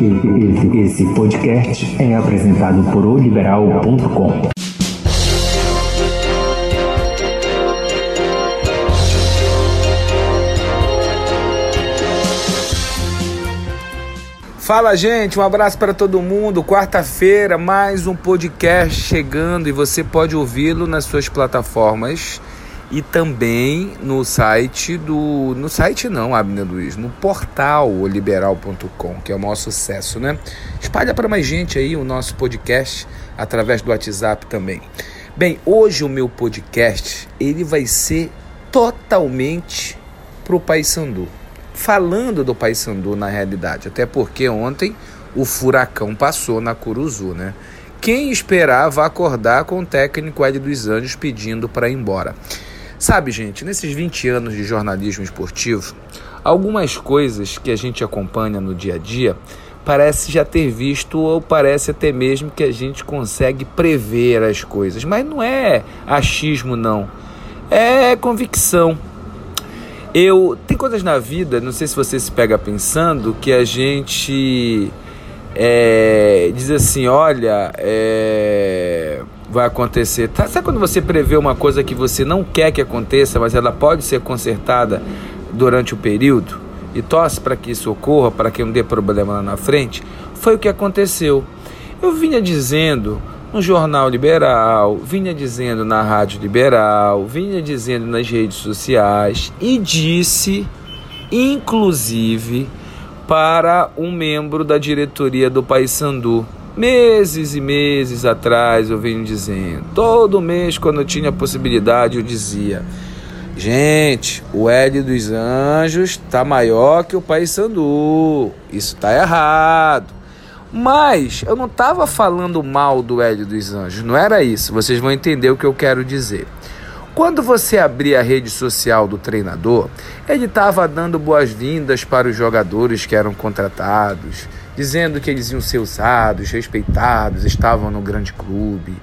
Esse, esse podcast é apresentado por oliberal.com. Fala, gente, um abraço para todo mundo. Quarta-feira, mais um podcast chegando e você pode ouvi-lo nas suas plataformas e também no site do. No site não, Abner Luiz, no portal liberal.com, que é o maior sucesso, né? Espalha para mais gente aí o nosso podcast através do WhatsApp também. Bem, hoje o meu podcast ele vai ser totalmente pro Paysandu. Falando do Paysandu na realidade, até porque ontem o furacão passou na Curuzu, né? Quem esperava acordar com o técnico Ed dos Anjos pedindo para ir embora? Sabe, gente, nesses 20 anos de jornalismo esportivo, algumas coisas que a gente acompanha no dia a dia parece já ter visto ou parece até mesmo que a gente consegue prever as coisas, mas não é achismo não. É convicção. Eu tem coisas na vida, não sei se você se pega pensando que a gente é, diz assim, olha, é, vai acontecer. Tá, sabe quando você prevê uma coisa que você não quer que aconteça, mas ela pode ser consertada durante o período e torce para que isso ocorra, para que não dê problema lá na frente? Foi o que aconteceu. Eu vinha dizendo no jornal liberal, vinha dizendo na rádio liberal, vinha dizendo nas redes sociais e disse, inclusive, para um membro da diretoria do Paysandu Meses e meses atrás eu venho dizendo, todo mês quando eu tinha possibilidade eu dizia, gente, o L dos Anjos está maior que o Pai Sandu, isso está errado. Mas eu não estava falando mal do Hélio dos Anjos, não era isso. Vocês vão entender o que eu quero dizer. Quando você abria a rede social do treinador, ele estava dando boas-vindas para os jogadores que eram contratados, dizendo que eles iam ser usados, respeitados, estavam no grande clube.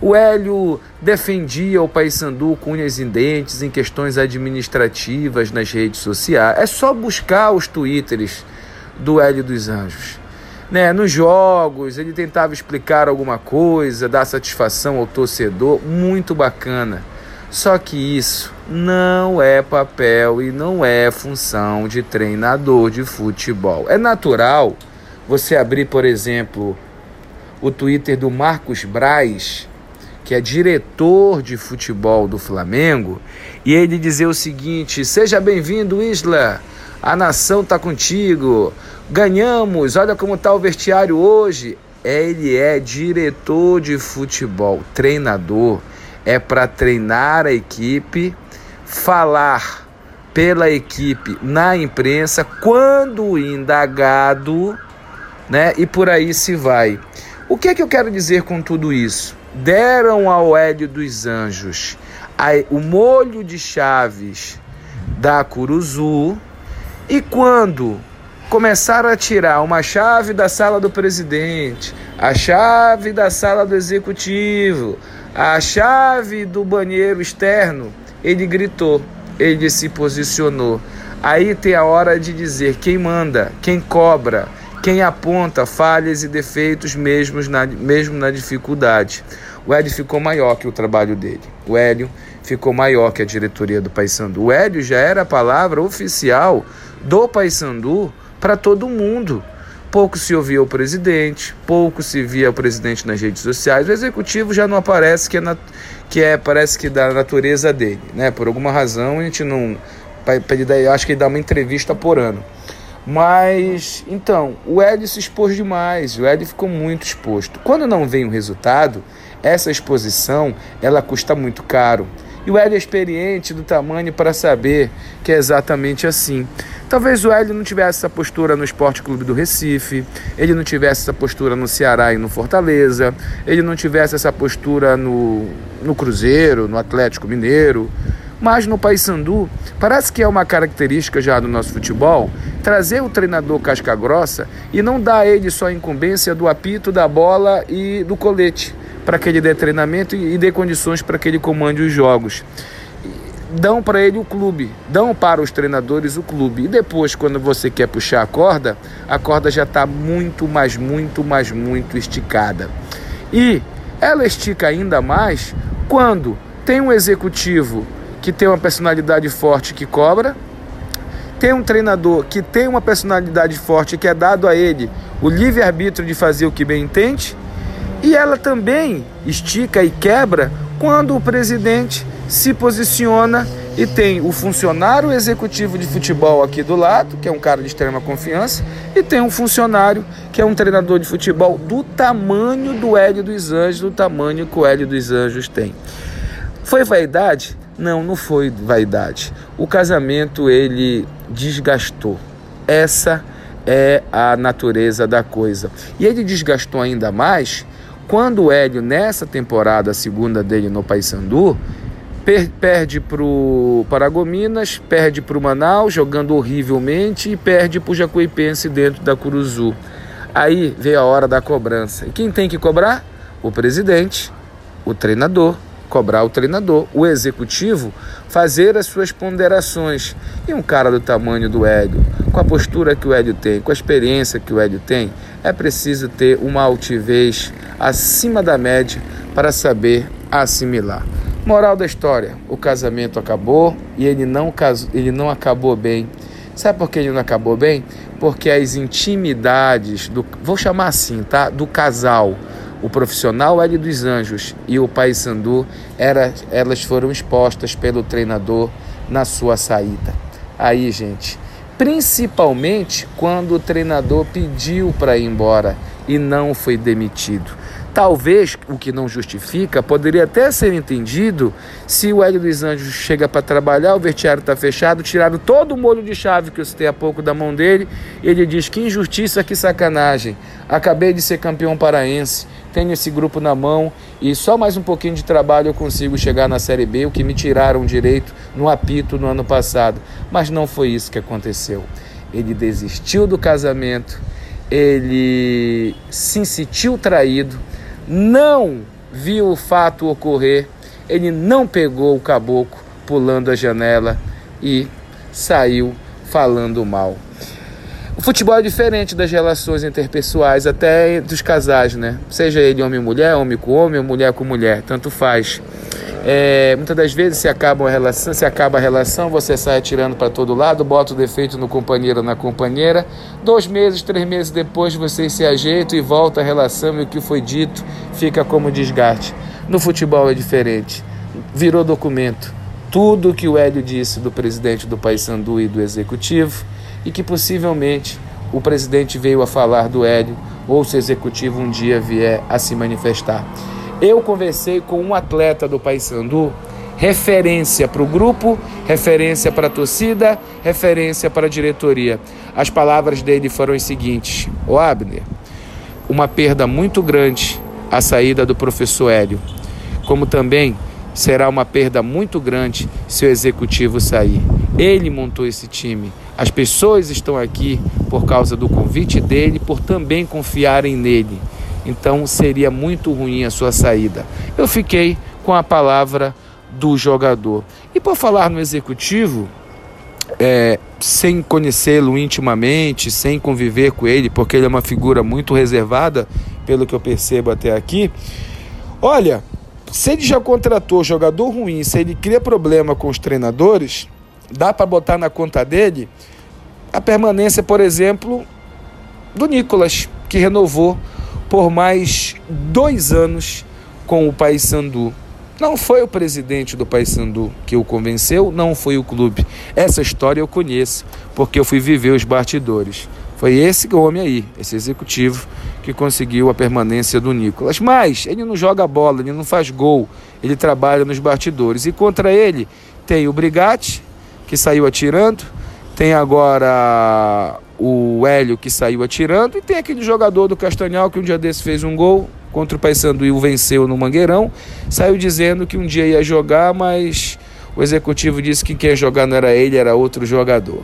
O Hélio defendia o Paysandu com unhas e dentes em questões administrativas nas redes sociais. É só buscar os twitters do Hélio dos Anjos. Né? Nos jogos, ele tentava explicar alguma coisa, dar satisfação ao torcedor, muito bacana. Só que isso não é papel e não é função de treinador de futebol. É natural você abrir, por exemplo, o Twitter do Marcos Braz, que é diretor de futebol do Flamengo, e ele dizer o seguinte: Seja bem-vindo, Isla. A nação tá contigo. Ganhamos. Olha como tá o vestiário hoje. Ele é diretor de futebol, treinador. É para treinar a equipe, falar pela equipe na imprensa quando indagado né? E por aí se vai. O que é que eu quero dizer com tudo isso? Deram ao Hélio dos Anjos a, o molho de chaves da Curuzu e quando começaram a tirar uma chave da sala do presidente, a chave da sala do executivo, a chave do banheiro externo, ele gritou, ele se posicionou. Aí tem a hora de dizer quem manda, quem cobra, quem aponta falhas e defeitos mesmo na, mesmo na dificuldade. O Hélio ficou maior que o trabalho dele. O Hélio ficou maior que a diretoria do Paysandu. O Hélio já era a palavra oficial do Paysandu para todo mundo. Pouco se ouvia o presidente, pouco se via o presidente nas redes sociais. O executivo já não aparece, que é, que é parece que da natureza dele, né? Por alguma razão a gente não, acho que ele dá uma entrevista por ano. Mas, então, o Ed se expôs demais, o Ed ficou muito exposto. Quando não vem o resultado, essa exposição, ela custa muito caro. E o Hélio é experiente do tamanho para saber que é exatamente assim. Talvez o Hélio não tivesse essa postura no Esporte Clube do Recife, ele não tivesse essa postura no Ceará e no Fortaleza, ele não tivesse essa postura no, no Cruzeiro, no Atlético Mineiro. Mas no Paysandu, parece que é uma característica já do nosso futebol trazer o treinador casca grossa e não dar a ele só a incumbência do apito, da bola e do colete para que ele dê treinamento e dê condições para que ele comande os jogos. dão para ele o clube, dão para os treinadores o clube. E depois, quando você quer puxar a corda, a corda já está muito, mais, muito, mais, muito esticada. E ela estica ainda mais quando tem um executivo que tem uma personalidade forte que cobra, tem um treinador que tem uma personalidade forte que é dado a ele o livre-arbítrio de fazer o que bem entende, e ela também estica e quebra quando o presidente se posiciona e tem o funcionário executivo de futebol aqui do lado, que é um cara de extrema confiança, e tem um funcionário que é um treinador de futebol do tamanho do Hélio dos Anjos, do tamanho que o Hélio dos Anjos tem. Foi vaidade? Não, não foi vaidade. O casamento ele desgastou. Essa é a natureza da coisa. E ele desgastou ainda mais quando o Hélio, nessa temporada, a segunda dele no Paysandu, per perde para o Paragominas, perde para o Manaus, jogando horrivelmente, e perde para o Jacuipense dentro da Curuzu. Aí veio a hora da cobrança. E quem tem que cobrar? O presidente, o treinador cobrar o treinador, o executivo fazer as suas ponderações. E um cara do tamanho do Hélio, com a postura que o Hélio tem, com a experiência que o Hélio tem, é preciso ter uma altivez acima da média para saber assimilar. Moral da história: o casamento acabou e ele não, casou, ele não acabou bem. Sabe por que ele não acabou bem? Porque as intimidades do, vou chamar assim, tá? Do casal o profissional L dos Anjos e o Pai Sandu, era, elas foram expostas pelo treinador na sua saída. Aí, gente, principalmente quando o treinador pediu para ir embora e não foi demitido. Talvez o que não justifica poderia até ser entendido se o Hélio dos Anjos chega para trabalhar, o vestiário está fechado, tiraram todo o molho de chave que eu citei há pouco da mão dele, ele diz: Que injustiça, que sacanagem. Acabei de ser campeão paraense, tenho esse grupo na mão e só mais um pouquinho de trabalho eu consigo chegar na Série B, o que me tiraram direito no apito no ano passado. Mas não foi isso que aconteceu. Ele desistiu do casamento, ele se sentiu traído não viu o fato ocorrer, ele não pegou o caboclo pulando a janela e saiu falando mal. O futebol é diferente das relações interpessoais, até dos casais, né? Seja ele homem e mulher, homem com homem mulher com mulher, tanto faz. É, muitas das vezes se acaba a relação, se acaba a relação, você sai atirando para todo lado, bota o defeito no companheiro ou na companheira. Dois meses, três meses depois vocês se ajeitam e volta a relação e o que foi dito fica como desgaste. No futebol é diferente. Virou documento. Tudo que o Hélio disse do presidente do Paysandu e do executivo e que possivelmente o presidente veio a falar do Hélio ou se o executivo um dia vier a se manifestar. Eu conversei com um atleta do Paysandu, referência para o grupo, referência para a torcida, referência para a diretoria. As palavras dele foram as seguintes: O Abner, uma perda muito grande a saída do professor Hélio, como também será uma perda muito grande se o executivo sair. Ele montou esse time. As pessoas estão aqui por causa do convite dele, por também confiarem nele. Então seria muito ruim a sua saída. Eu fiquei com a palavra do jogador. E por falar no executivo, é, sem conhecê-lo intimamente, sem conviver com ele, porque ele é uma figura muito reservada, pelo que eu percebo até aqui. Olha, se ele já contratou jogador ruim, se ele cria problema com os treinadores, dá para botar na conta dele a permanência, por exemplo, do Nicolas, que renovou por mais dois anos com o Paysandu. Não foi o presidente do Paysandu que o convenceu, não foi o clube. Essa história eu conheço, porque eu fui viver os bastidores. Foi esse homem aí, esse executivo, que conseguiu a permanência do Nicolas. Mas ele não joga bola, ele não faz gol, ele trabalha nos bastidores. E contra ele tem o Brigatti, que saiu atirando, tem agora o Hélio que saiu atirando e tem aquele jogador do Castanhal que um dia desse fez um gol contra o Paysandu e o venceu no Mangueirão, saiu dizendo que um dia ia jogar, mas o executivo disse que quem ia jogar não era ele, era outro jogador.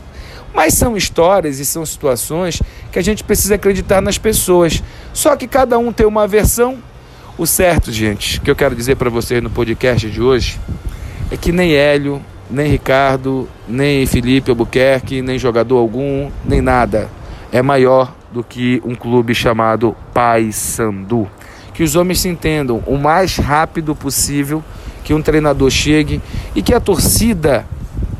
Mas são histórias e são situações que a gente precisa acreditar nas pessoas. Só que cada um tem uma versão. O certo, gente, que eu quero dizer para vocês no podcast de hoje é que nem Hélio nem Ricardo, nem Felipe Albuquerque, nem jogador algum, nem nada. É maior do que um clube chamado Paysandu. Que os homens se entendam o mais rápido possível, que um treinador chegue e que a torcida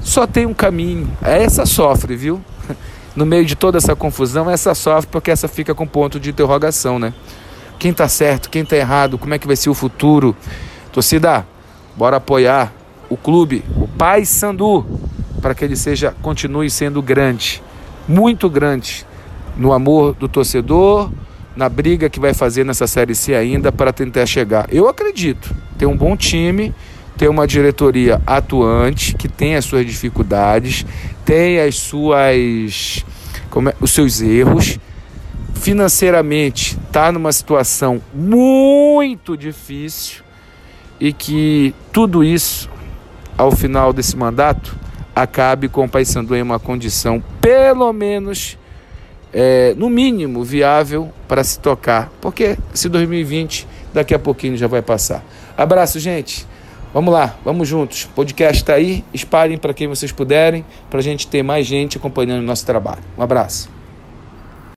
só tem um caminho. Essa sofre, viu? No meio de toda essa confusão, essa sofre porque essa fica com ponto de interrogação, né? Quem está certo, quem está errado, como é que vai ser o futuro? Torcida, bora apoiar o clube, Pai Sandu, para que ele seja continue sendo grande, muito grande no amor do torcedor, na briga que vai fazer nessa série C ainda para tentar chegar. Eu acredito, tem um bom time, tem uma diretoria atuante que tem as suas dificuldades, tem as suas é, os seus erros. Financeiramente está numa situação muito difícil e que tudo isso ao final desse mandato, acabe com o Paysandu em uma condição, pelo menos, é, no mínimo, viável para se tocar. Porque se 2020, daqui a pouquinho já vai passar. Abraço, gente. Vamos lá, vamos juntos. O podcast está aí. Espalhem para quem vocês puderem, para a gente ter mais gente acompanhando o nosso trabalho. Um abraço.